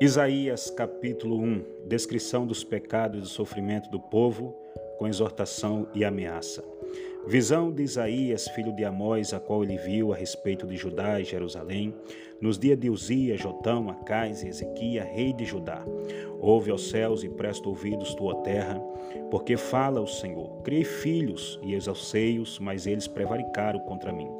Isaías capítulo 1 Descrição dos pecados e do sofrimento do povo, com exortação e ameaça. Visão de Isaías, filho de Amós, a qual ele viu a respeito de Judá e Jerusalém, nos dias de Uzias, Jotão, Acais e Ezequias, rei de Judá. Ouve aos céus e presta ouvidos tua terra, porque fala o Senhor. Criei filhos e exalcei-os, mas eles prevaricaram contra mim.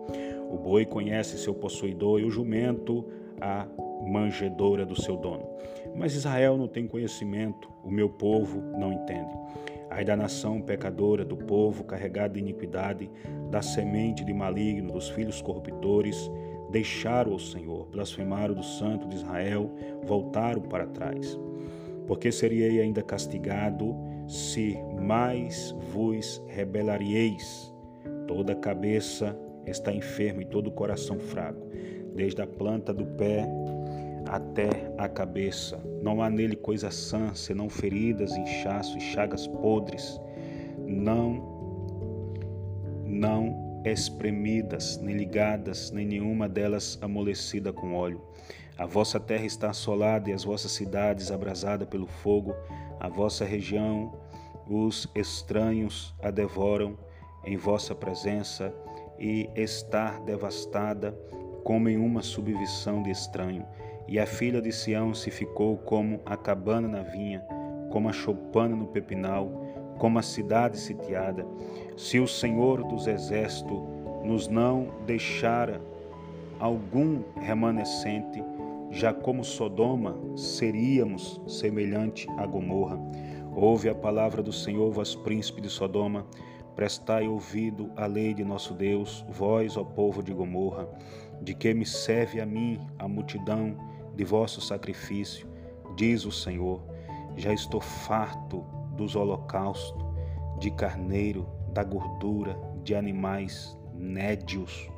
O boi conhece seu possuidor e o jumento a manjedoura do seu dono. Mas Israel não tem conhecimento, o meu povo não entende. Ai da nação pecadora, do povo carregado de iniquidade, da semente de maligno, dos filhos corruptores, deixaram o Senhor, blasfemaram do santo de Israel, voltaram para trás. Porque seríei ainda castigado se mais vos rebelaríeis. Toda cabeça está enferma e todo o coração fraco, desde a planta do pé até a cabeça. Não há nele coisa sã, senão feridas, inchaço e chagas podres, não, não espremidas, nem ligadas, nem nenhuma delas amolecida com óleo. A vossa terra está assolada e as vossas cidades abrasada pelo fogo, a vossa região, os estranhos a devoram em vossa presença e está devastada como em uma subvisão de estranho. E a filha de Sião se ficou como a cabana na vinha, como a choupana no pepinal, como a cidade sitiada. Se o Senhor dos Exércitos nos não deixara algum remanescente, já como Sodoma seríamos semelhante a Gomorra. Ouve a palavra do Senhor, vós príncipe de Sodoma, prestai ouvido à lei de nosso Deus, vós, ó povo de Gomorra, de que me serve a mim a multidão de vosso sacrifício, diz o Senhor. Já estou farto dos holocaustos, de carneiro, da gordura, de animais nédios,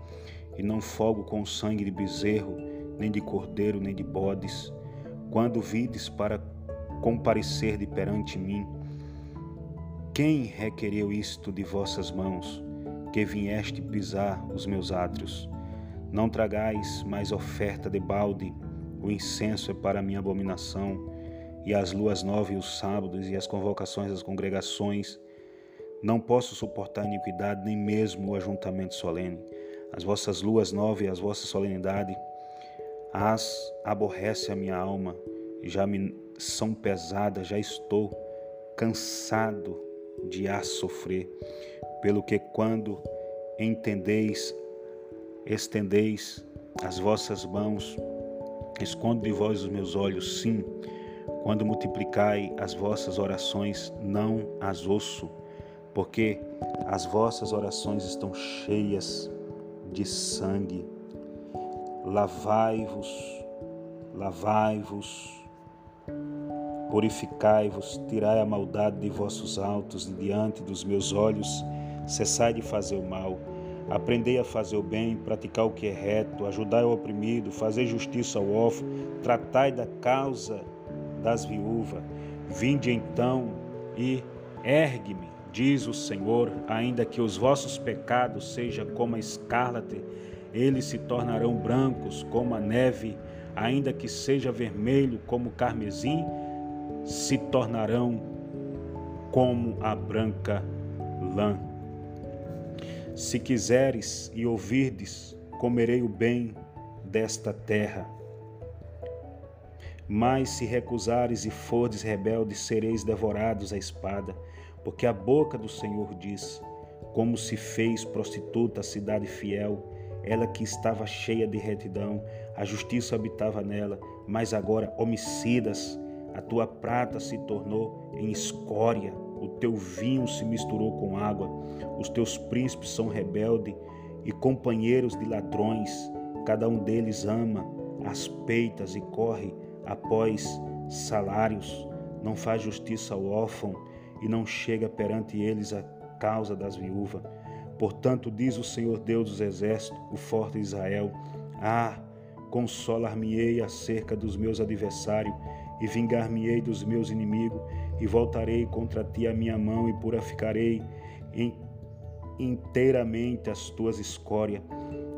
e não fogo com sangue de bezerro, nem de cordeiro, nem de bodes. Quando vides para comparecer de perante mim, quem requereu isto de vossas mãos, que vieste pisar os meus átrios? Não tragais mais oferta de balde, o incenso é para minha abominação, e as luas nove e os sábados e as convocações das congregações. Não posso suportar iniquidade, nem mesmo o ajuntamento solene. As vossas luas nove e as vossas solenidade, as aborrece a minha alma, já me são pesadas, já estou cansado de as sofrer. Pelo que quando entendeis, estendeis as vossas mãos Escondo de vós os meus olhos, sim. Quando multiplicai as vossas orações, não as ouço, porque as vossas orações estão cheias de sangue. Lavai-vos, lavai-vos, purificai-vos, tirai a maldade de vossos altos de diante dos meus olhos, cessai de fazer o mal Aprendei a fazer o bem, praticar o que é reto, ajudai o oprimido, fazer justiça ao órfão, tratai da causa das viúvas. Vinde então e ergue-me, diz o Senhor, ainda que os vossos pecados sejam como a escarlate, eles se tornarão brancos como a neve, ainda que seja vermelho como o carmesim, se tornarão como a branca lã. Se quiseres e ouvirdes, comerei o bem desta terra. Mas se recusares e fordes rebeldes, sereis devorados à espada, porque a boca do Senhor diz: Como se fez prostituta a cidade fiel, ela que estava cheia de retidão, a justiça habitava nela, mas agora homicidas, a tua prata se tornou em escória o teu vinho se misturou com água, os teus príncipes são rebeldes e companheiros de ladrões, cada um deles ama as peitas e corre após salários, não faz justiça ao órfão e não chega perante eles a causa das viúvas. Portanto, diz o Senhor Deus dos Exércitos, o forte Israel: Ah, consolar-me-ei acerca dos meus adversários e vingar-me-ei dos meus inimigos, e voltarei contra ti a minha mão e purificarei inteiramente as tuas escórias,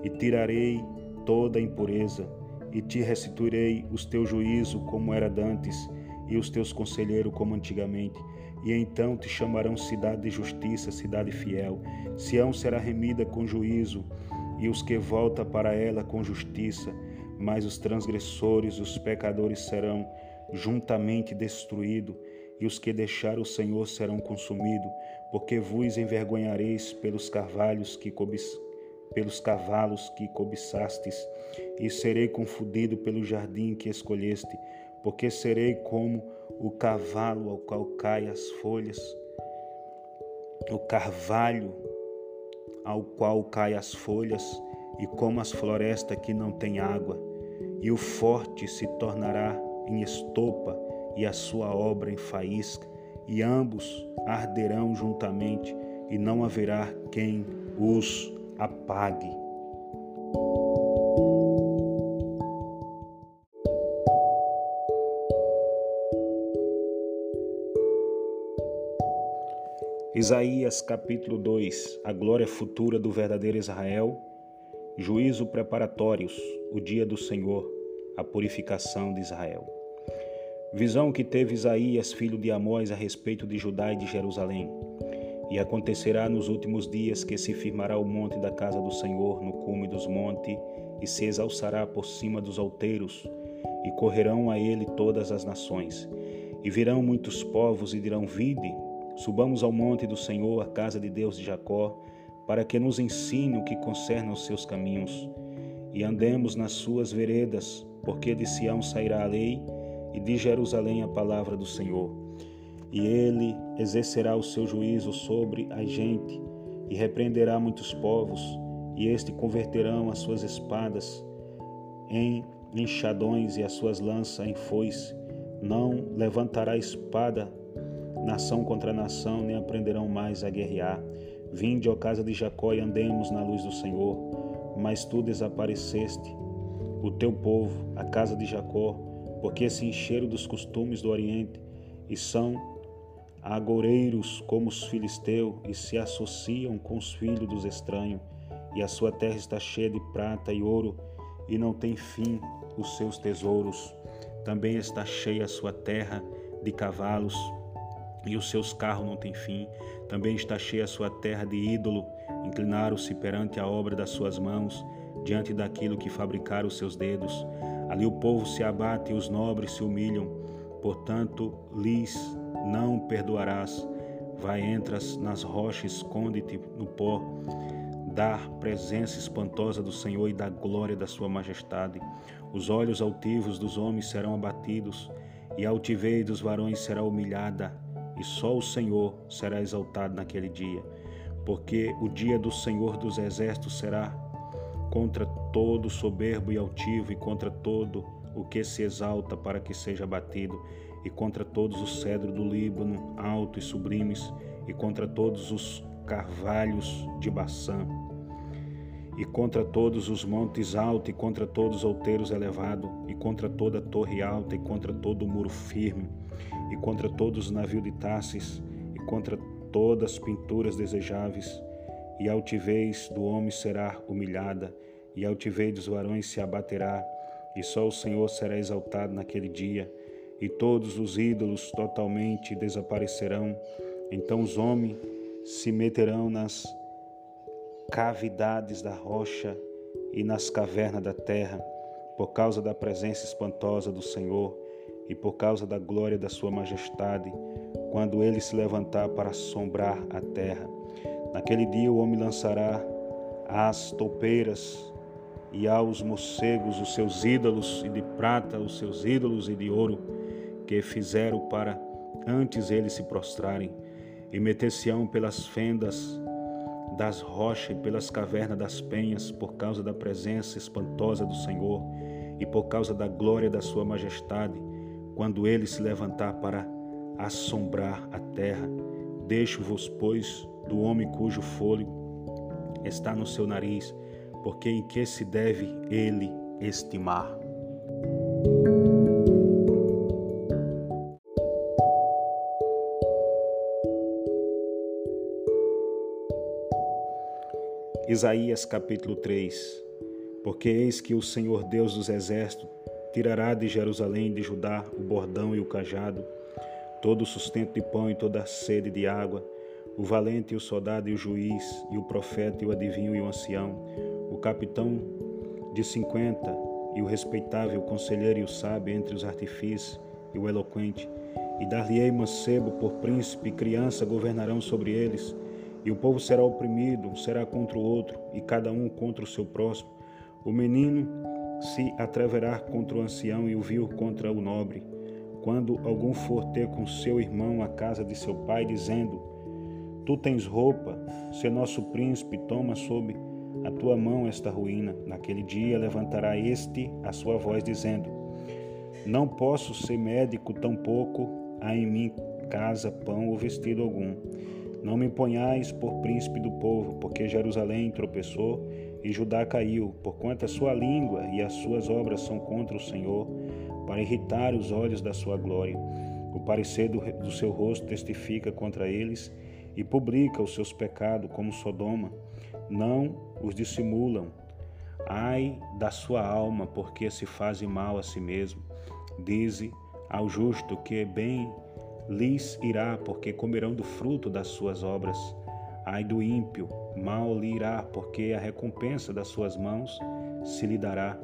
e tirarei toda a impureza, e te restituirei os teus juízo como era dantes, e os teus conselheiros como antigamente. E então te chamarão cidade de justiça, cidade fiel. Sião será remida com juízo, e os que voltam para ela com justiça. Mas os transgressores, os pecadores serão juntamente destruídos, e os que deixaram o Senhor serão consumidos, porque vos envergonhareis pelos carvalhos que pelos cavalos que cobiçastes, e serei confundido pelo jardim que escolheste, porque serei como o cavalo ao qual caem as folhas, o carvalho ao qual caem as folhas, e como as florestas que não têm água, e o forte se tornará em estopa, e a sua obra em faísca, e ambos arderão juntamente, e não haverá quem os apague. Isaías capítulo 2 A glória futura do verdadeiro Israel, juízo preparatórios, o dia do Senhor, a purificação de Israel. Visão que teve Isaías, filho de Amós, a respeito de Judá e de Jerusalém. E acontecerá nos últimos dias que se firmará o monte da casa do Senhor no cume dos montes, e se exalçará por cima dos outeiros, e correrão a ele todas as nações. E virão muitos povos e dirão: Vide, subamos ao monte do Senhor, a casa de Deus de Jacó, para que nos ensine o que concerne aos seus caminhos, e andemos nas suas veredas, porque de Sião sairá a lei e de Jerusalém a palavra do Senhor. E ele exercerá o seu juízo sobre a gente e repreenderá muitos povos, e este converterão as suas espadas em enxadões e as suas lanças em foice. Não levantará espada nação contra nação, nem aprenderão mais a guerrear. Vinde, ó casa de Jacó, e andemos na luz do Senhor. Mas tu desapareceste, o teu povo, a casa de Jacó, porque se encheram dos costumes do Oriente e são agoreiros como os filisteus e se associam com os filhos dos estranhos, e a sua terra está cheia de prata e ouro, e não tem fim os seus tesouros. Também está cheia a sua terra de cavalos, e os seus carros não têm fim. Também está cheia a sua terra de ídolo, inclinaram-se perante a obra das suas mãos, diante daquilo que fabricaram os seus dedos. Ali o povo se abate e os nobres se humilham. Portanto, lhes não perdoarás. Vai, entras nas rochas, esconde-te no pó. Da presença espantosa do Senhor e da glória da sua majestade. Os olhos altivos dos homens serão abatidos, e a altivez dos varões será humilhada, e só o Senhor será exaltado naquele dia. Porque o dia do Senhor dos exércitos será contra todo soberbo e altivo, e contra todo o que se exalta para que seja batido, e contra todos os cedros do Líbano, altos e sublimes, e contra todos os carvalhos de Baçã, e contra todos os montes altos, e contra todos os outeiros elevados, e contra toda torre alta, e contra todo o muro firme, e contra todos os navios de Tassis, e contra todas as pinturas desejáveis, e a altivez do homem será humilhada, e a altivez dos varões se abaterá, e só o Senhor será exaltado naquele dia, e todos os ídolos totalmente desaparecerão. Então os homens se meterão nas cavidades da rocha e nas cavernas da terra, por causa da presença espantosa do Senhor e por causa da glória da Sua majestade, quando ele se levantar para assombrar a terra. Naquele dia o homem lançará às toupeiras e aos morcegos os seus ídolos, e de prata os seus ídolos e de ouro, que fizeram para antes eles se prostrarem, e meter-se-ão pelas fendas das rochas e pelas cavernas das penhas, por causa da presença espantosa do Senhor e por causa da glória da Sua majestade, quando ele se levantar para assombrar a terra. Deixo-vos, pois, do homem cujo fôlego está no seu nariz porque em que se deve ele estimar? Isaías capítulo 3 Porque eis que o Senhor Deus dos exércitos tirará de Jerusalém e de Judá o bordão e o cajado, todo o sustento de pão e toda a sede de água, o valente e o soldado e o juiz, e o profeta e o adivinho e o ancião, o capitão de cinquenta e o respeitável conselheiro e o sábio entre os artifícios e o eloquente, e dar-lhe-ei mancebo por príncipe e criança governarão sobre eles, e o povo será oprimido, um será contra o outro, e cada um contra o seu próximo. O menino se atreverá contra o ancião e o vil contra o nobre. Quando algum for ter com seu irmão a casa de seu pai, dizendo: Tu tens roupa, se nosso príncipe toma sob a tua mão esta ruína. Naquele dia levantará este a sua voz, dizendo: Não posso ser médico, tampouco há em mim casa, pão ou vestido algum. Não me ponhais por príncipe do povo, porque Jerusalém tropeçou e Judá caiu, porquanto a sua língua e as suas obras são contra o Senhor, para irritar os olhos da sua glória. O parecer do, do seu rosto testifica contra eles e publica os seus pecados como Sodoma. Não os dissimulam. Ai da sua alma, porque se faz mal a si mesmo. Dize ao justo que bem lhes irá, porque comerão do fruto das suas obras. Ai do ímpio, mal lhe irá, porque a recompensa das suas mãos se lhe dará.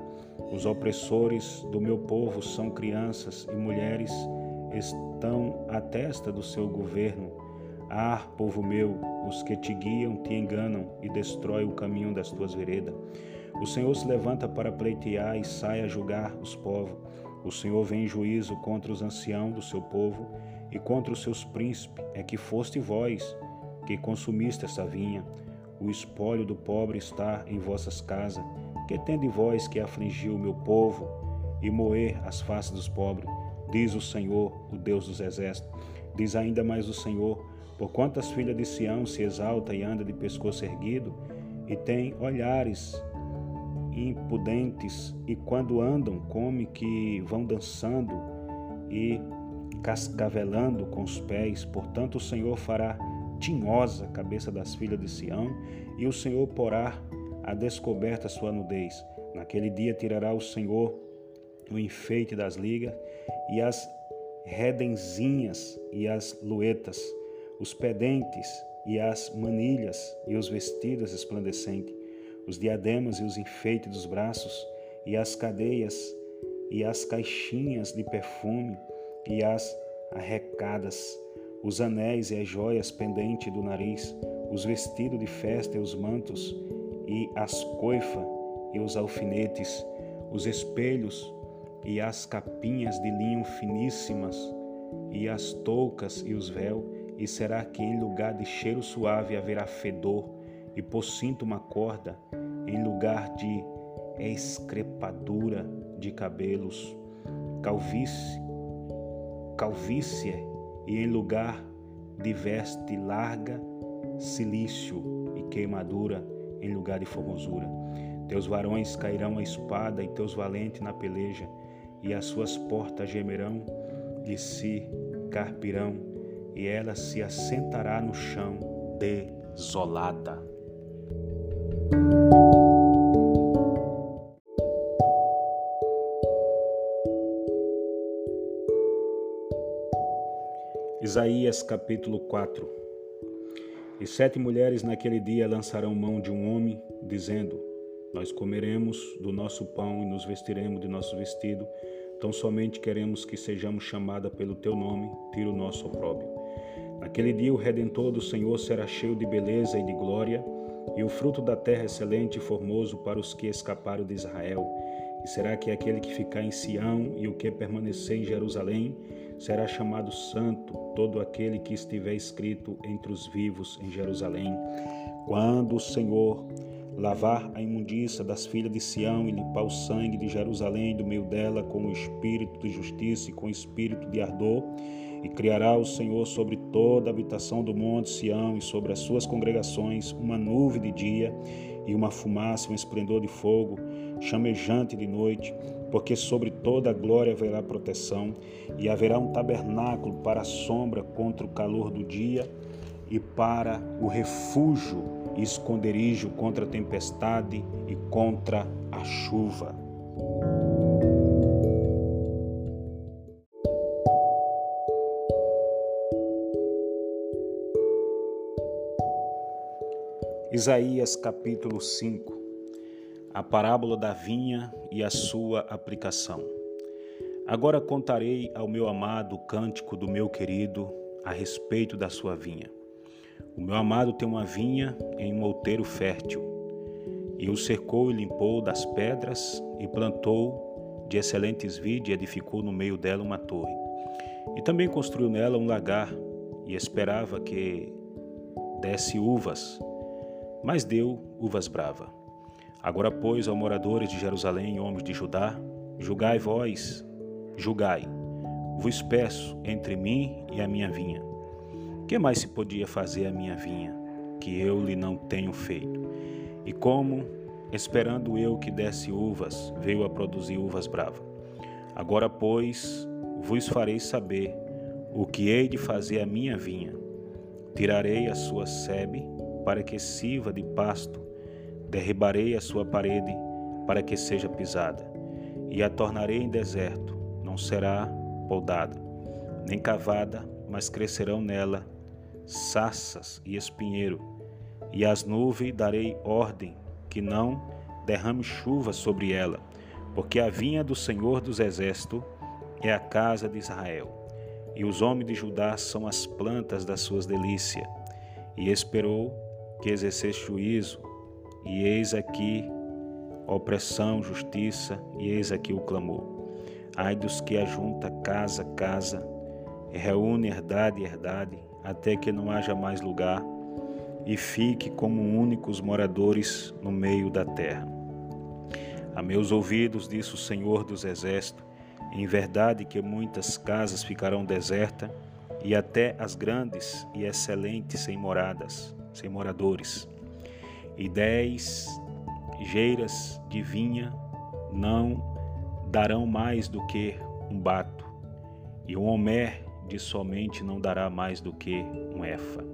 Os opressores do meu povo são crianças e mulheres estão à testa do seu governo. Ah, povo meu, os que te guiam te enganam e destrói o caminho das tuas veredas. O Senhor se levanta para pleitear e sai a julgar os povos. O Senhor vem em juízo contra os anciãos do seu povo e contra os seus príncipes. É que foste vós que consumiste essa vinha. O espólio do pobre está em vossas casas. Que tende vós que afligiu o meu povo e moer as faces dos pobres? Diz o Senhor, o Deus dos exércitos. Diz ainda mais o Senhor: Porquanto as filhas de Sião se exalta e anda de pescoço erguido, e tem olhares impudentes, e quando andam, come que vão dançando e cascavelando com os pés. Portanto, o Senhor fará tinhosa a cabeça das filhas de Sião, e o Senhor porá a descoberta sua nudez. Naquele dia tirará o Senhor o enfeite das ligas e as redenzinhas e as luetas os pedentes e as manilhas e os vestidos resplandecentes, os diademas e os enfeites dos braços, e as cadeias e as caixinhas de perfume e as arrecadas, os anéis e as joias pendentes do nariz, os vestidos de festa e os mantos, e as coifas e os alfinetes, os espelhos e as capinhas de linho finíssimas, e as toucas e os véus, e será que em lugar de cheiro suave haverá fedor, e por cinto uma corda, em lugar de excrepadura de cabelos, calvície, calvície, e em lugar de veste larga, silício e queimadura em lugar de formosura. Teus varões cairão a espada e teus valentes na peleja, e as suas portas gemerão e se carpirão e ela se assentará no chão desolada. Isaías capítulo 4 E sete mulheres naquele dia lançarão mão de um homem, dizendo: Nós comeremos do nosso pão e nos vestiremos de nosso vestido, tão somente queremos que sejamos chamadas pelo teu nome, tira o nosso opróbrio. Naquele dia o Redentor do Senhor será cheio de beleza e de glória, e o fruto da terra excelente e formoso para os que escaparam de Israel. E será que aquele que ficar em Sião e o que permanecer em Jerusalém será chamado santo, todo aquele que estiver escrito entre os vivos em Jerusalém. Quando o Senhor lavar a imundícia das filhas de Sião e limpar o sangue de Jerusalém do meio dela com o espírito de justiça e com o espírito de ardor, e criará o Senhor sobre toda a habitação do monte Sião e sobre as suas congregações uma nuvem de dia e uma fumaça, um esplendor de fogo, chamejante de noite, porque sobre toda a glória haverá proteção, e haverá um tabernáculo para a sombra contra o calor do dia, e para o refúgio e esconderijo contra a tempestade e contra a chuva. Isaías capítulo 5 A parábola da vinha e a sua aplicação. Agora contarei ao meu amado o cântico do meu querido a respeito da sua vinha. O meu amado tem uma vinha em um outeiro fértil, e o cercou e limpou das pedras, e plantou de excelentes vides e edificou no meio dela uma torre. E também construiu nela um lagar, e esperava que desse uvas mas deu uvas brava. Agora, pois, aos moradores de Jerusalém e homens de Judá, julgai vós, julgai, vos peço entre mim e a minha vinha. Que mais se podia fazer a minha vinha, que eu lhe não tenho feito? E como, esperando eu que desse uvas, veio a produzir uvas bravas. Agora, pois, vos farei saber o que hei de fazer a minha vinha. Tirarei a sua sebe para que sirva de pasto, derribarei a sua parede para que seja pisada, e a tornarei em deserto, não será podada, nem cavada, mas crescerão nela saças e espinheiro, e às nuvens darei ordem que não derrame chuva sobre ela, porque a vinha do Senhor dos Exércitos é a casa de Israel, e os homens de Judá são as plantas das suas delícias. E esperou que exercesse juízo, e eis aqui opressão, justiça, e eis aqui o clamor. Ai dos que ajunta casa, casa, reúne herdade, herdade, até que não haja mais lugar, e fique como únicos moradores no meio da terra. A meus ouvidos, disse o Senhor dos Exércitos, em verdade que muitas casas ficarão desertas, e até as grandes e excelentes sem moradas sem moradores, e dez geiras de vinha não darão mais do que um bato, e um homer de somente não dará mais do que um efa.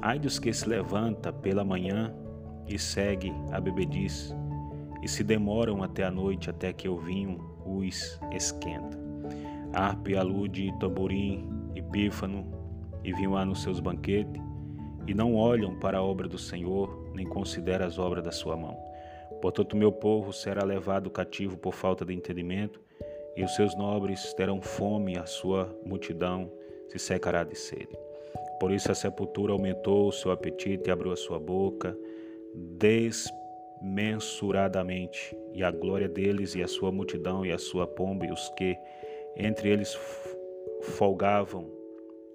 Ai dos que se levanta pela manhã e segue a bebediz, e se demoram até a noite até que o vinho os esquenta. Arpe alude tamborim e pífano, e vinho há nos seus banquetes, e não olham para a obra do Senhor, nem consideram as obras da sua mão. Portanto, meu povo será levado cativo por falta de entendimento, e os seus nobres terão fome, a sua multidão se secará de sede. Por isso a sepultura aumentou o seu apetite e abriu a sua boca desmensuradamente, e a glória deles e a sua multidão e a sua pomba e os que entre eles folgavam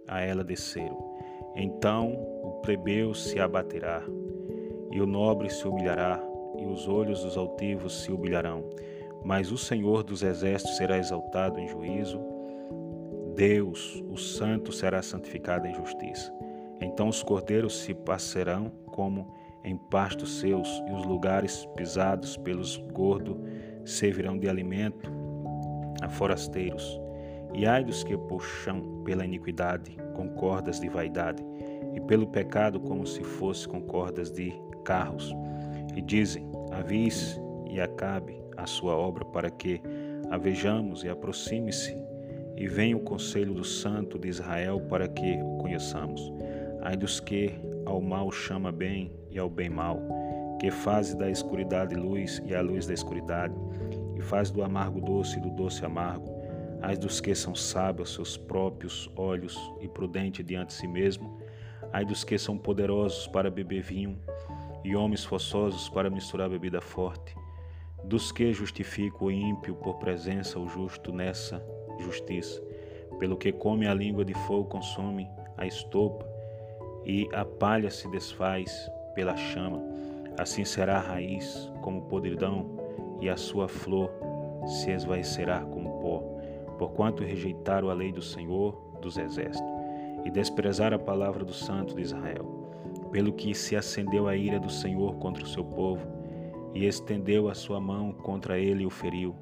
a ela desceram. Então o plebeu se abaterá, e o nobre se humilhará, e os olhos dos altivos se humilharão. Mas o Senhor dos exércitos será exaltado em juízo, Deus, o Santo, será santificado em justiça. Então os cordeiros se passerão como em pastos seus, e os lugares pisados pelos gordos servirão de alimento a forasteiros. E ai dos que puxam pela iniquidade com cordas de vaidade, e pelo pecado como se fosse com cordas de carros. E dizem: Avise e acabe a sua obra, para que a vejamos e aproxime-se, e venha o conselho do Santo de Israel, para que o conheçamos. Ai dos que ao mal chama bem e ao bem mal, que faz da escuridade luz e a luz da escuridade, e faz do amargo doce e do doce amargo, Ai dos que são sábios seus próprios olhos e prudente diante de si mesmo. Ai dos que são poderosos para beber vinho e homens forçosos para misturar bebida forte. Dos que justifica o ímpio por presença o justo nessa justiça. Pelo que come a língua de fogo consome a estopa e a palha se desfaz pela chama. Assim será a raiz como podridão e a sua flor se esvaecerá como porquanto rejeitaram a lei do Senhor dos Exércitos e desprezaram a palavra do Santo de Israel, pelo que se acendeu a ira do Senhor contra o seu povo e estendeu a sua mão contra ele e o feriu.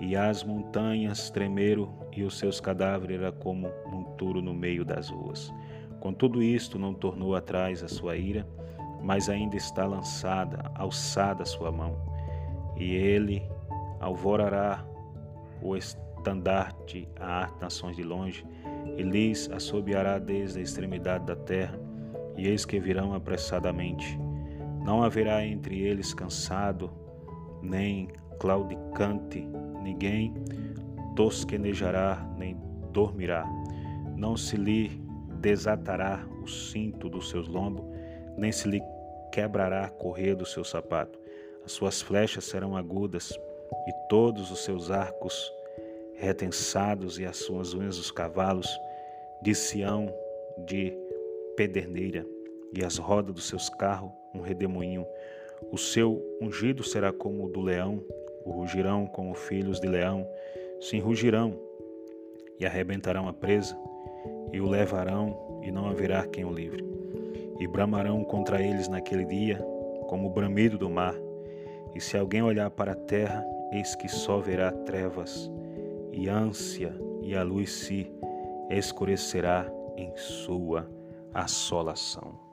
E as montanhas tremeram e os seus cadáveres eram como monturo no meio das ruas. Com tudo isto, não tornou atrás a sua ira, mas ainda está lançada, alçada a sua mão, e ele alvorará o estandarte a nações de longe, e lhes assobiará desde a extremidade da terra, e eis que virão apressadamente. Não haverá entre eles cansado, nem claudicante, ninguém tosquenejará, nem dormirá. Não se lhe desatará o cinto dos seus lombos, nem se lhe quebrará a correia do seu sapato. As suas flechas serão agudas, e todos os seus arcos retensados, e as suas unhas dos cavalos de Sião de pederneira, e as rodas dos seus carros um redemoinho. O seu ungido será como o do leão, o rugirão como filhos de leão, se enrugirão e arrebentarão a presa, e o levarão, e não haverá quem o livre. E bramarão contra eles naquele dia, como o bramido do mar. E se alguém olhar para a terra, eis que só verá trevas e ânsia, e a luz se escurecerá em sua assolação.